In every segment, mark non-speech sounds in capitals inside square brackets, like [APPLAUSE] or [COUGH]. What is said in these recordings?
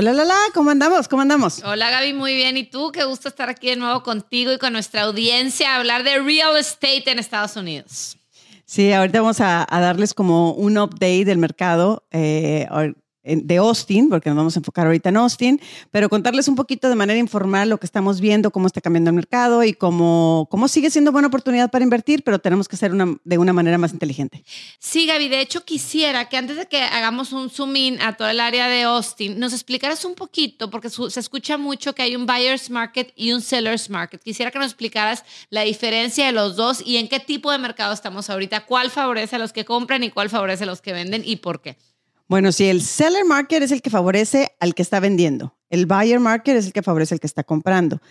Hola, la, ¿cómo andamos? ¿Cómo andamos? Hola Gaby, muy bien. ¿Y tú? Qué gusto estar aquí de nuevo contigo y con nuestra audiencia a hablar de real estate en Estados Unidos. Sí, ahorita vamos a, darles como un update del mercado. Eh, de Austin, porque nos vamos a enfocar ahorita en Austin, pero contarles un poquito de manera informal lo que estamos viendo, cómo está cambiando el mercado y cómo, cómo sigue siendo buena oportunidad para invertir, pero tenemos que hacer una, de una manera más inteligente. Sí, Gaby, de hecho quisiera que antes de que hagamos un zoom in a todo el área de Austin, nos explicaras un poquito, porque se escucha mucho que hay un buyer's market y un seller's market. Quisiera que nos explicaras la diferencia de los dos y en qué tipo de mercado estamos ahorita, cuál favorece a los que compran y cuál favorece a los que venden y por qué. Bueno, si el seller market es el que favorece al que está vendiendo, el buyer market es el que favorece al que está comprando.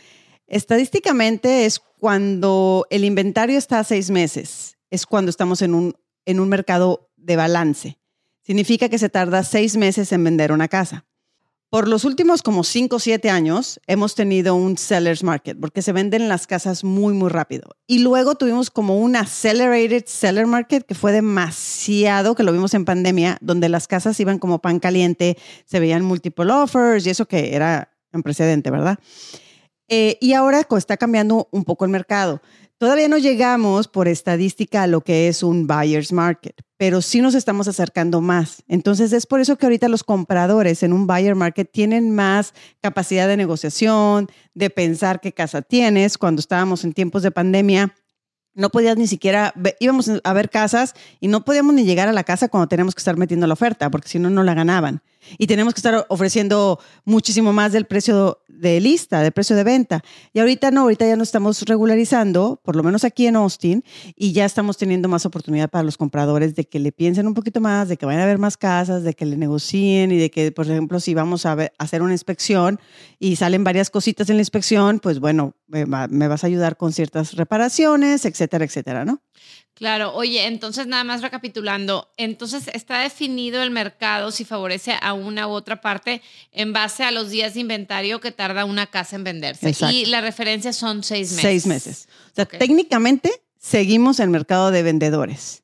Estadísticamente es cuando el inventario está a seis meses, es cuando estamos en un, en un mercado de balance. Significa que se tarda seis meses en vender una casa. Por los últimos como 5 o 7 años hemos tenido un seller's market porque se venden las casas muy, muy rápido. Y luego tuvimos como un accelerated seller market que fue demasiado, que lo vimos en pandemia, donde las casas iban como pan caliente, se veían multiple offers y eso que era un precedente, ¿verdad? Eh, y ahora está cambiando un poco el mercado. Todavía no llegamos por estadística a lo que es un buyer's market, pero sí nos estamos acercando más. Entonces es por eso que ahorita los compradores en un buyer market tienen más capacidad de negociación, de pensar qué casa tienes. Cuando estábamos en tiempos de pandemia, no podías ni siquiera, íbamos a ver casas y no podíamos ni llegar a la casa cuando teníamos que estar metiendo la oferta, porque si no, no la ganaban y tenemos que estar ofreciendo muchísimo más del precio de lista, del precio de venta. Y ahorita no, ahorita ya nos estamos regularizando, por lo menos aquí en Austin, y ya estamos teniendo más oportunidad para los compradores de que le piensen un poquito más, de que vayan a ver más casas, de que le negocien y de que, por ejemplo, si vamos a, hacer una inspección y salen varias cositas en la inspección, pues bueno, me, me vas a ayudar con ciertas reparaciones, etcétera, etcétera, ¿no? Claro, oye, entonces nada más recapitulando, entonces está definido el mercado si favorece a una u otra parte en base a los días de inventario que tarda una casa en venderse. Y la referencia son seis meses. Seis meses. O sea, técnicamente seguimos en mercado de vendedores,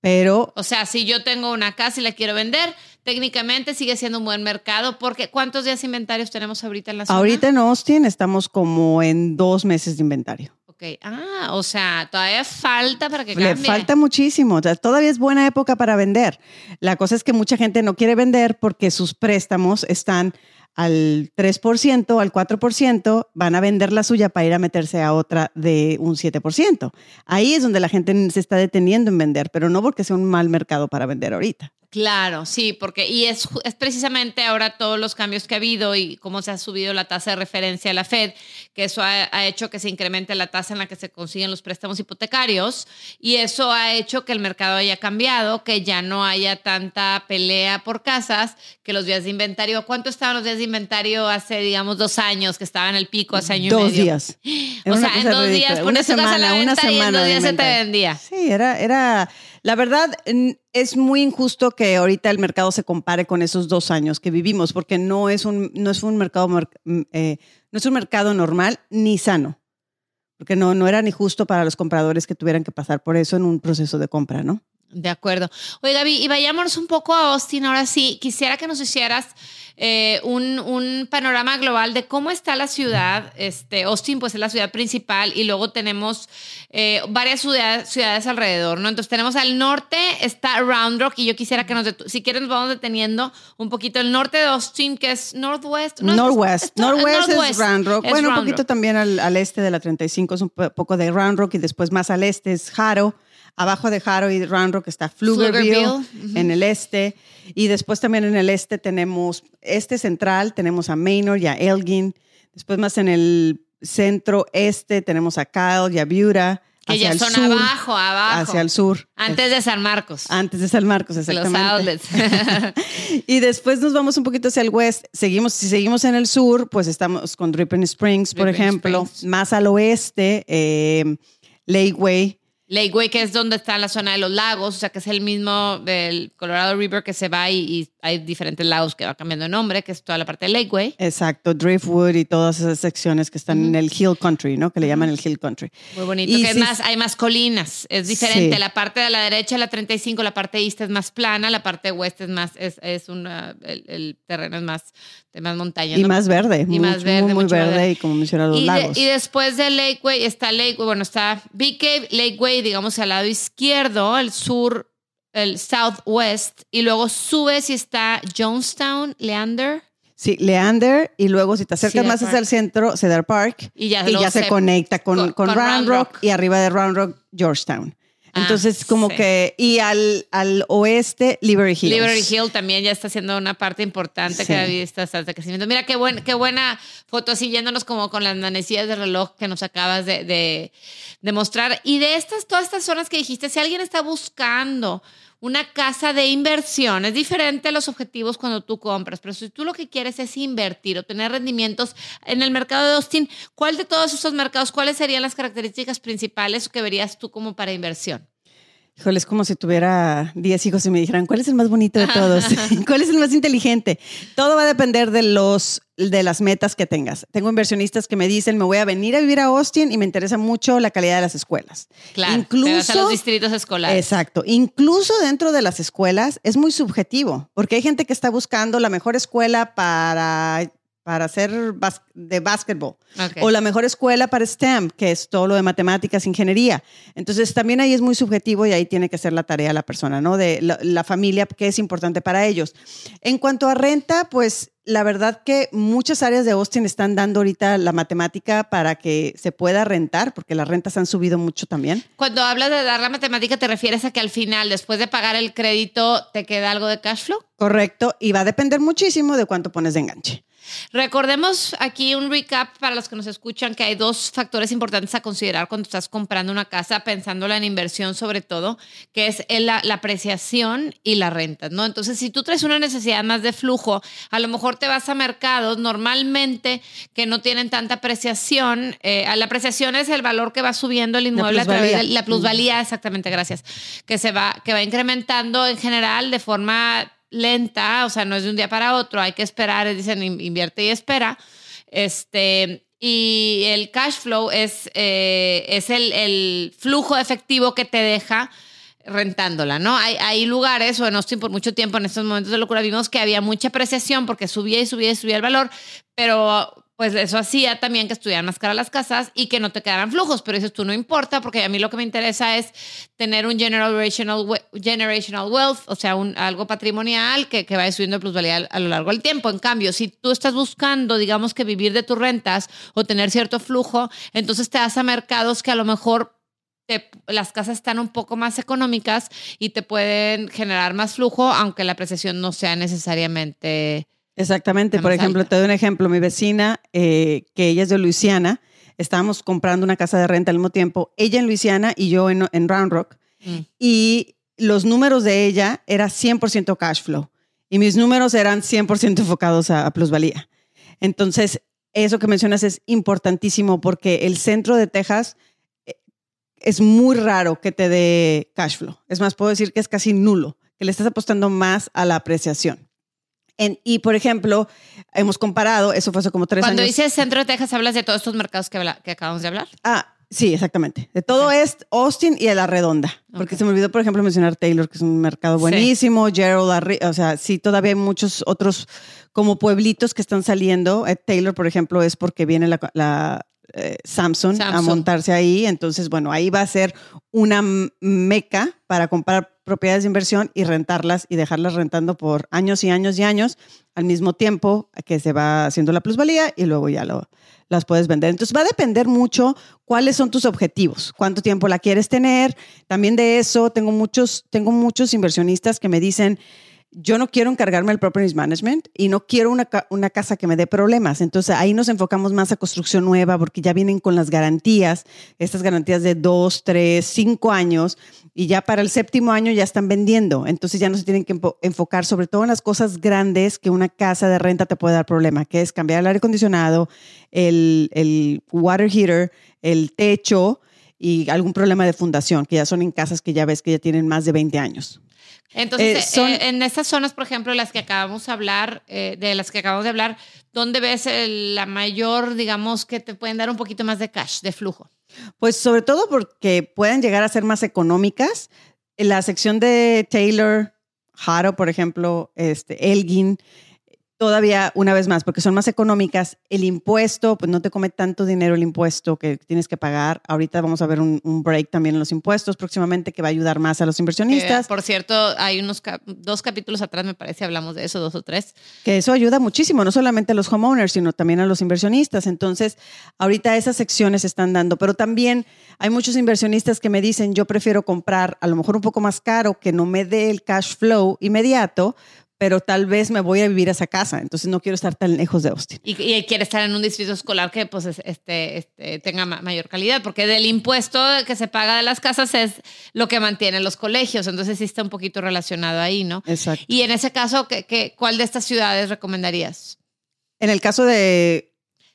pero... O sea, si yo tengo una casa y la quiero vender, técnicamente sigue siendo un buen mercado porque ¿cuántos días de inventarios tenemos ahorita en la zona? Ahorita en Austin estamos como en dos meses de inventario. Ah, o sea, todavía falta para que cambie. Le falta muchísimo. O sea, todavía es buena época para vender. La cosa es que mucha gente no quiere vender porque sus préstamos están al 3%, al 4%, van a vender la suya para ir a meterse a otra de un 7%. Ahí es donde la gente se está deteniendo en vender, pero no porque sea un mal mercado para vender ahorita. Claro, sí, porque y es, es, precisamente ahora todos los cambios que ha habido y cómo se ha subido la tasa de referencia a la Fed, que eso ha, hecho que se incremente la tasa en la que se consiguen los préstamos hipotecarios y eso ha hecho que el mercado haya cambiado, que ya no haya tanta pelea por casas, que los días de inventario, ¿cuánto estaban los días de inventario hace, digamos, dos años, que estaba en el pico hace año dos y medio? días. o sea, en dos días, una semana, una semana y en dos días se te vendía. Sí, era, era la verdad, es muy injusto que ahorita el mercado se compare con esos dos años que vivimos, porque no es un, no es un, mercado, mm, eh, no es un mercado normal ni sano, porque no, no era ni justo para los compradores que tuvieran que pasar por eso en un proceso de compra, ¿no? De acuerdo. Oye, Gaby, y vayámonos un poco a Austin. Ahora sí, quisiera que nos hicieras eh, un, panorama global de cómo está la ciudad. Este, Austin, pues es la ciudad principal y luego tenemos eh, varias ciudades, ciudades alrededor, ¿no? Entonces tenemos al norte, está Round Rock y yo quisiera que nos, si quieren, nos vamos deteniendo un poquito. El norte de Austin, que es Northwest. Northwest. Northwest, es Round Rock. bueno, un poquito también al, al, este de la 35 es un poco de Round Rock y después más al este es Haro. Abajo de Haro y Round Rock está Pflugerville, en el este. Y después también en el este tenemos, este central, tenemos a Maynard y a Elgin. Después más en el centro este tenemos a Kyle y a Buda. Que ya son sur, abajo, abajo. hacia el sur. Antes de San Marcos. Antes de San Marcos, los exactamente. outlets. [LAUGHS] y después nos vamos un poquito hacia el west. Seguimos, si seguimos en el sur, pues estamos con Dripping Springs, por ejemplo. Springs. Más al oeste, eh, Lakeway. Lakeway, que es donde está la zona de los lagos, o sea, que es el mismo del Colorado River que se va y, y hay diferentes lagos que va cambiando de nombre, que es toda la parte de Lakeway. Exacto, Driftwood y todas esas secciones que están en el Hill Country, ¿no? Que le llaman el Hill Country. Muy bonito, Y que es más, hay más colinas, es diferente. Sí. La parte de la derecha, la 35, la parte este es más plana, la parte oeste es más, es, es una, el, el terreno es más de más montaña. Y ¿no? más verde, Y muy, más verde, muy, muy mucho verde, verde. y como mencionaba, los Y, de- lagos. y después de Lakeway está Lakeway, bueno, está Big Cave, Digamos al lado izquierdo, el sur, el southwest, y luego subes y está Jonestown, Leander, Sí, Leander, y luego si te acercas Cedar más hacia el centro, Cedar Park, y ya, y luego ya se, conecta con, con- Round Rock, Rock. y arriba de Round Rock, Georgetown. Ah, Entonces, como sí. que, y al, al oeste, Liberty Hills. Liberty Hill también ya está siendo una parte importante Sí. que David está, de crecimiento. Mira qué, buen, qué buena foto, así yéndonos como con las manecillas de reloj que nos acabas de, de, de mostrar. Y de estas, todas estas zonas que dijiste, si alguien está buscando una casa de inversión, es diferente a los objetivos cuando tú compras, pero si tú lo que quieres es invertir o tener rendimientos en el mercado de Austin, ¿cuál de todos esos mercados, cuáles serían las características principales que verías tú como para inversión? Híjole, es como si tuviera 10 hijos y me dijeran, ¿cuál es el más bonito de todos? [LAUGHS] ¿Cuál es el más inteligente? Todo va a depender de, los, de las metas que tengas. Tengo inversionistas que me dicen, me voy a venir a vivir a Austin y me interesa mucho la calidad de las escuelas. Claro, Incluso- te vas a los distritos escolares. Exacto. Incluso dentro de las escuelas es muy subjetivo, porque hay gente que está buscando la mejor escuela para, para hacer bas- de básquetbol o la mejor escuela para STEM, que es todo lo de matemáticas, ingeniería. Entonces, también ahí es muy subjetivo y ahí tiene que hacer la tarea la persona, ¿no? De la, la familia, que es importante para ellos. En cuanto a renta, pues la verdad que muchas áreas de Austin están dando ahorita la matemática para que se pueda rentar, porque las rentas han subido mucho también. Cuando hablas de dar la matemática, ¿te refieres a que al final, después de pagar el crédito, te queda algo de cash flow? Correcto, y va a depender muchísimo de cuánto pones de enganche. Recordemos aquí un recap para los que nos escuchan que hay dos factores importantes a considerar cuando estás comprando una casa, pensándola en inversión sobre todo, que es la, la apreciación y la renta, ¿no? Entonces, si tú traes una necesidad más de flujo, a lo mejor te vas a mercados normalmente que no tienen tanta apreciación. Eh, la apreciación es el valor que va subiendo el inmueble a través de la plusvalía, exactamente, gracias, que se va, que va incrementando en general de forma lenta, o sea, no es de un día para otro, hay que esperar, dicen in- invierte y espera. Este, y el cash flow es, eh, es el, el flujo efectivo que te deja rentándola, ¿no? Hay, hay lugares, o en Austin por mucho tiempo, en estos momentos de locura, vimos que había mucha apreciación porque subía y subía y subía el valor, pero pues eso hacía también que estuvieran más caras las casas y que no te quedaran flujos, pero dices tú no importa porque a mí lo que me interesa es tener un generational, generational wealth, o sea, un, algo patrimonial que, que vaya subiendo de plusvalía a, a lo largo del tiempo. En cambio, si tú estás buscando, digamos que vivir de tus rentas o tener cierto flujo, entonces te das a mercados que a lo mejor te- las casas están un poco más económicas y te pueden generar más flujo, aunque la apreciación no sea necesariamente... Exactamente. Por ejemplo, alta. te doy un ejemplo. Mi vecina, eh, que ella es de Luisiana, estábamos comprando una casa de renta al mismo tiempo, ella en Luisiana y yo en, en Round Rock. Mm. Y los números de ella era 100% cash flow y mis números eran 100% enfocados a, a plusvalía. Entonces, eso que mencionas es importantísimo porque el centro de Texas eh, es muy raro que te dé cash flow. Es más, puedo decir que es casi nulo, que le estás apostando más a la apreciación. En- y, por ejemplo, hemos comparado, eso fue hace como tres Cuando años. dices centro de Texas, hablas de todos estos mercados que, habla- que acabamos de hablar. Ah, sí, exactamente. De todo es Austin y a la redonda. Porque se me olvidó, por ejemplo, mencionar Taylor, que es un mercado Sí. buenísimo. Gerald, arri- o sea, sí, todavía hay muchos otros como pueblitos que están saliendo. Eh, Taylor, por ejemplo, es porque viene la, la, eh, Samsung, a montarse ahí. Entonces, bueno, ahí va a ser una meca para comprar propiedades de inversión y rentarlas y dejarlas rentando por años y años y años al mismo tiempo que se va haciendo la plusvalía y luego ya lo, las puedes vender. Entonces va a depender mucho cuáles son tus objetivos, cuánto tiempo la quieres tener. También de eso tengo muchos, tengo muchos inversionistas que me dicen, yo no quiero encargarme del property management y no quiero una, una, casa que me dé problemas. Entonces ahí nos enfocamos más a construcción nueva porque ya vienen con las garantías, estas garantías de dos, tres, cinco años y ya para el séptimo año ya están vendiendo. Entonces ya no se tienen que enfocar sobre todo en las cosas grandes que una casa de renta te puede dar problema, que es cambiar el aire acondicionado, el, el water heater, el techo y algún problema de fundación, que ya son en casas que ya ves que ya tienen más de 20 años. Entonces, eh, eh, en estas zonas, por ejemplo, las que acabamos de hablar, eh, de las que acabamos de hablar, ¿dónde ves la mayor, digamos, que te pueden dar un poquito más de cash, de flujo? Pues sobre todo porque pueden llegar a ser más económicas. En la sección de Taylor, Haro, por ejemplo, este, Elgin, todavía una vez más, porque son más económicas, el impuesto, pues no te come tanto dinero el impuesto que tienes que pagar. Ahorita vamos a ver un, break también en los impuestos próximamente que va a ayudar más a los inversionistas. por cierto, hay unos dos capítulos atrás, me parece, hablamos de eso, dos o tres. Que eso ayuda muchísimo, no solamente a los homeowners, sino también a los inversionistas. Entonces, ahorita esas secciones se están dando, pero también hay muchos inversionistas que me dicen, yo prefiero comprar a lo mejor un poco más caro, que no me dé el cash flow inmediato, pero tal vez me voy a vivir a esa casa, entonces no quiero estar tan lejos de Austin. Y, quiere estar en un distrito escolar que pues este, este, tenga mayor calidad, porque del impuesto que se paga de las casas es lo que mantienen los colegios, entonces sí está un poquito relacionado ahí, ¿no? Exacto. Y en ese caso, ¿qué, qué, cuál de estas ciudades recomendarías? En el caso de...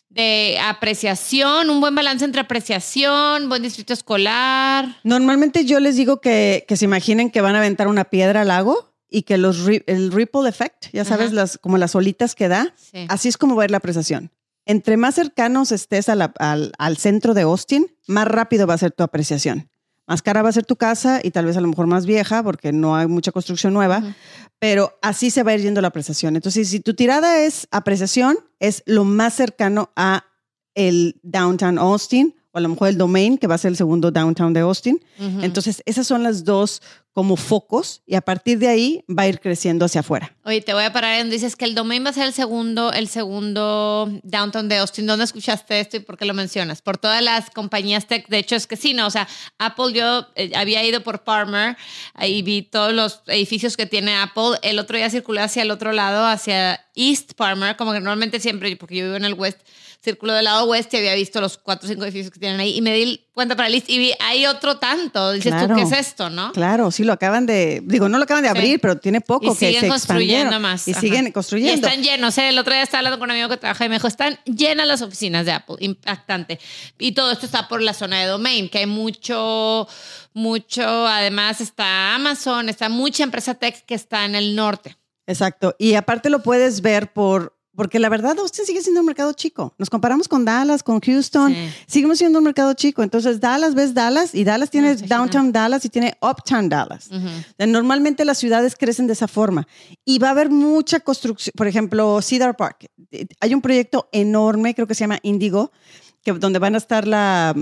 De apreciación, un buen balance entre apreciación, buen distrito escolar. Normalmente yo les digo que, que se imaginen que van a aventar una piedra al lago y que los, el ripple effect, ya sabes, las, como las olitas que da, así es como va a ir la apreciación. Entre más cercanos estés al, al, centro de Austin, más rápido va a ser tu apreciación. Más cara va a ser tu casa y tal vez a lo mejor más vieja porque no hay mucha construcción nueva, pero así se va a ir yendo la apreciación. Entonces, si tu tirada es apreciación, es lo más cercano a el downtown Austin o a lo mejor el domain, que va a ser el segundo downtown de Austin. Entonces, esas son las dos como focos y a partir de ahí va a ir creciendo hacia afuera. Oye, te voy a parar en dices que el domain va a ser el segundo, el segundo downtown de Austin. ¿Dónde escuchaste esto y por qué lo mencionas? Por todas las compañías tech. De hecho, es que sí, ¿no? O sea, Apple, yo eh, había ido por Palmer y vi todos los edificios que tiene Apple. El otro día circulé hacia el otro lado, hacia East Palmer, como que normalmente siempre, porque yo vivo en el West, circulo del lado oeste y había visto los cuatro o cinco edificios que tienen ahí y me di cuenta para list y hay otro tanto. Dices tú, ¿qué es esto, no? Claro, sí, lo acaban de, digo, no lo acaban de abrir, pero tiene poco que se construyendo más. Y siguen construyendo. Y están llenos. ¿eh? El otro día estaba hablando con un amigo que trabaja y me dijo, están llenas las oficinas de Apple, impactante. Y todo esto está por la zona de domain, que hay mucho, mucho, además está Amazon, está mucha empresa tech que está en el norte. Exacto. Y aparte lo puedes ver por porque la verdad Austin sigue siendo un mercado chico. Nos comparamos con Dallas, con Houston, seguimos siendo un mercado chico. Entonces Dallas ves Dallas y Dallas tiene Downtown Dallas y tiene Uptown Dallas. Normalmente las ciudades crecen de esa forma y va a haber mucha construcción. Por ejemplo, Cedar Park. Hay un proyecto enorme, creo que se llama Indigo, que, donde van a estar la,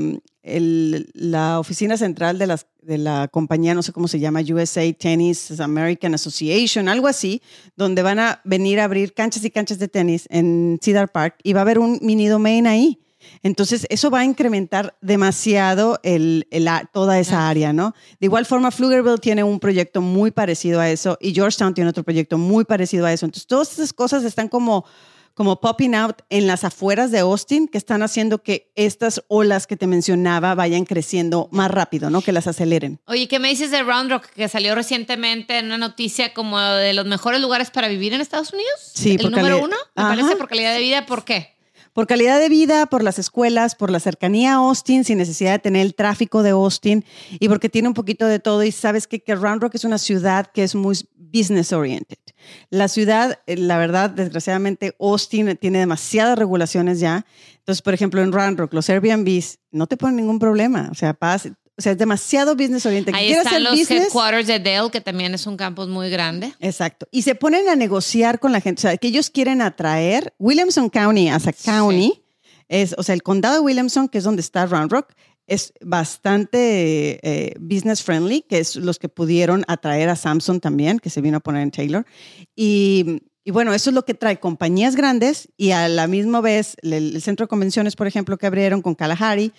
la oficina central de, las, de la compañía, no sé cómo se llama, USA Tennis American Association, algo así, donde van a venir a abrir canchas y canchas de tenis en Cedar Park y va a haber un mini domain ahí. Entonces, eso va a incrementar demasiado el, toda esa área, ¿no? De igual forma, Pflugerville tiene un proyecto muy parecido a eso y Georgetown tiene otro proyecto muy parecido a eso. Entonces, todas esas cosas están como como popping out en las afueras de Austin que están haciendo que estas olas que te mencionaba vayan creciendo más rápido, ¿no? Que las aceleren. Oye, ¿qué me dices de Round Rock que salió recientemente en una noticia como de los mejores lugares para vivir en Estados Unidos? Sí, el número uno, me parece por calidad de vida. ¿Por qué? Por calidad de vida, por las escuelas, por la cercanía a Austin, sin necesidad de tener el tráfico de Austin y porque tiene un poquito de todo. Y sabes que, que Round Rock es una ciudad que es muy business oriented. La ciudad, eh, la verdad, desgraciadamente, Austin tiene demasiadas regulaciones ya. Entonces, por ejemplo, en Round Rock, los Airbnbs no te ponen ningún problema. O sea, paz, o sea, es demasiado business oriented. Ahí están los headquarters de Dell, que también es un campus muy grande. Exacto. Y se ponen a negociar con la gente. O sea, que ellos quieren atraer Williamson County as a county. Es, o sea, el condado de Williamson, que es donde está Round Rock, es bastante eh, business friendly, que es los que pudieron atraer a Samsung también, que se vino a poner en Taylor. Y, y bueno, eso es lo que trae compañías grandes y a la misma vez el, el, centro de convenciones, por ejemplo, que abrieron con Kalahari,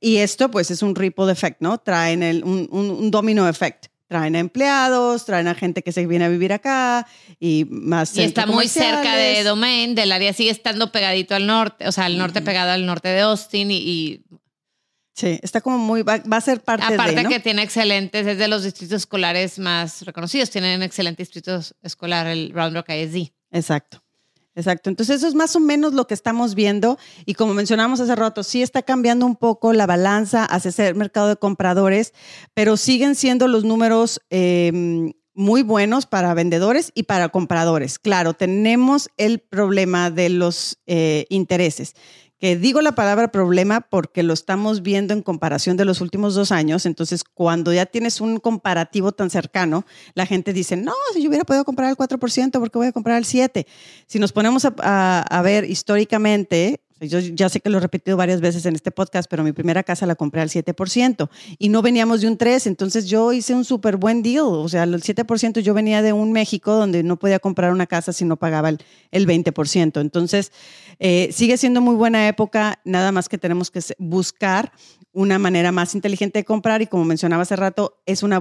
y esto pues es un ripple effect, ¿no? Traen el, un, un, domino effect. traen a empleados, traen a gente que se viene a vivir acá y más. Y está muy cerca de Domain, del área sigue estando pegadito al norte, o sea, al norte pegado al norte de Austin y, Sí, está como muy, va, a ser parte Aparte de, ¿no? que tiene excelentes, es de los distritos escolares más reconocidos, tienen excelente distrito escolar, el Round Rock ISD. Exacto. Exacto. Entonces eso es más o menos lo que estamos viendo y como mencionamos hace rato, sí está cambiando un poco la balanza hacia ese mercado de compradores, pero siguen siendo los números eh, muy buenos para vendedores y para compradores. Claro, tenemos el problema de los eh, intereses que digo la palabra problema porque lo estamos viendo en comparación de los últimos dos años. Entonces, cuando ya tienes un comparativo tan cercano, la gente dice, no, si yo hubiera podido comprar el 4%, ¿por qué voy a comprar el 7%? Si nos ponemos a, a, a ver históricamente, yo ya sé que lo he repetido varias veces en este podcast, pero mi primera casa la compré al 7% y no veníamos de un 3%, entonces yo hice un súper buen deal. O sea, el 7% yo venía de un México donde no podía comprar una casa si no pagaba el, el 20%. Entonces, eh, sigue siendo muy buena época, nada más que tenemos que buscar una manera más inteligente de comprar y como mencionaba hace rato, es un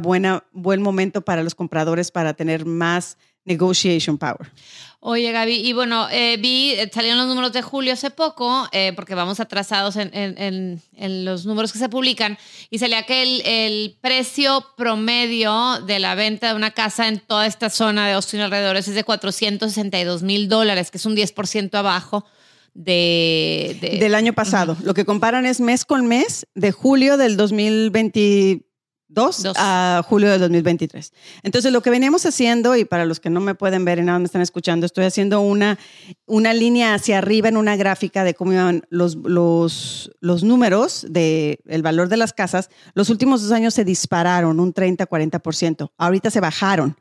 buen momento para los compradores para tener más negotiation power. Oye, Gaby, y bueno, eh, vi, eh, salieron los números de julio hace poco, eh, porque vamos atrasados en, en, en, los números que se publican, y salía que el, el, precio promedio de la venta de una casa en toda esta zona de Austin alrededores es de 462 mil dólares, que es un 10% abajo. De, del año pasado. Lo que comparan es mes con mes de julio del 2020, 2 a julio del 2023. Entonces, lo que veníamos haciendo, y para los que no me pueden ver y nada me están escuchando, estoy haciendo una, una línea hacia arriba en una gráfica de cómo iban los, los, los números del el valor de las casas. Los últimos dos años se dispararon un 30-40%. Ahorita se bajaron.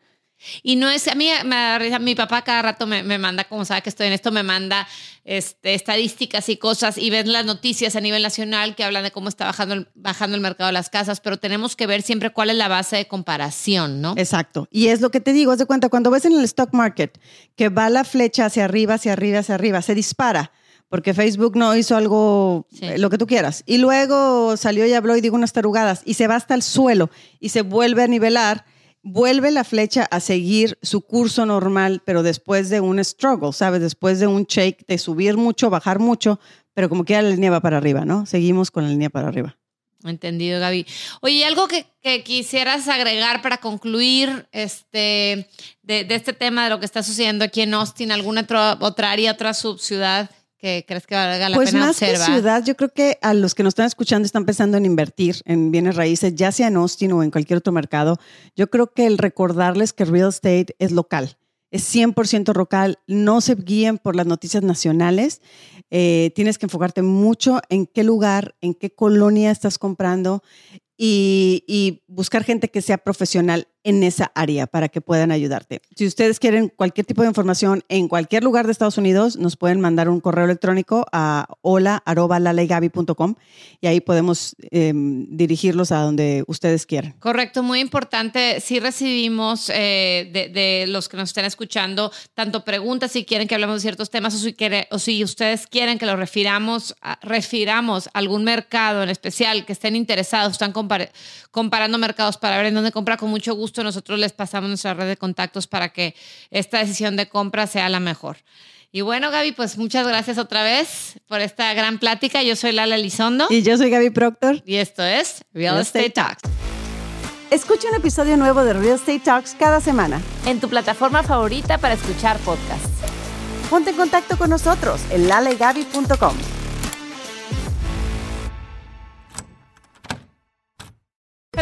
Y no es, a mí me, mi papá cada rato me, me, manda, como sabe que estoy en esto, me manda este, estadísticas y cosas y ven las noticias a nivel nacional que hablan de cómo está bajando el, bajando el mercado de las casas, pero tenemos que ver siempre cuál es la base de comparación, ¿no? Exacto. Y es lo que te digo, haz de cuenta, cuando ves en el stock market que va la flecha hacia arriba, hacia arriba, hacia arriba, se dispara porque Facebook no hizo algo, sí. lo que tú quieras. Y luego salió y habló y digo unas tarugadas y se va hasta el suelo y se vuelve a nivelar vuelve la flecha a seguir su curso normal, pero después de un struggle, ¿sabes? Después de un shake, de subir mucho, bajar mucho, pero como que la línea va para arriba, ¿no? Seguimos con la línea para arriba. Entendido, Gaby. Oye, algo que, que quisieras agregar para concluir este, de, de, este tema de lo que está sucediendo aquí en Austin, alguna otra, otra área, otra subciudad que crees que valga la pues pena más observar? que ciudad, yo creo que a los que nos están escuchando están pensando en invertir en bienes raíces, ya sea en Austin o en cualquier otro mercado. Yo creo que el recordarles que real estate es local, es 100% local, no se guíen por las noticias nacionales. Eh, tienes que enfocarte mucho en qué lugar, en qué colonia estás comprando y, y, buscar gente que sea profesional en esa área para que puedan ayudarte. Si ustedes quieren cualquier tipo de información en cualquier lugar de Estados Unidos, nos pueden mandar un correo electrónico a hola.lalegaby.com y ahí podemos eh, dirigirlos a donde ustedes quieran. Correcto, muy importante. Sí recibimos eh, de, los que nos estén escuchando tanto preguntas si quieren que hablemos de ciertos temas o si, o si ustedes quieren que lo refiramos, a, refiramos a algún mercado en especial que estén interesados, están compar comparando mercados para ver en dónde comprar con mucho gusto nosotros les pasamos nuestra red de contactos para que esta decisión de compra sea la mejor. Y bueno, Gaby, pues muchas gracias otra vez por esta gran plática. Yo soy Lala Elizondo. Y yo soy Gaby Proctor. Y esto es Real, Real Estate, Estate Talks. Escucha un episodio nuevo de Real Estate Talks cada semana. En tu plataforma favorita para escuchar podcasts. Ponte en contacto con nosotros en lalegaby.com.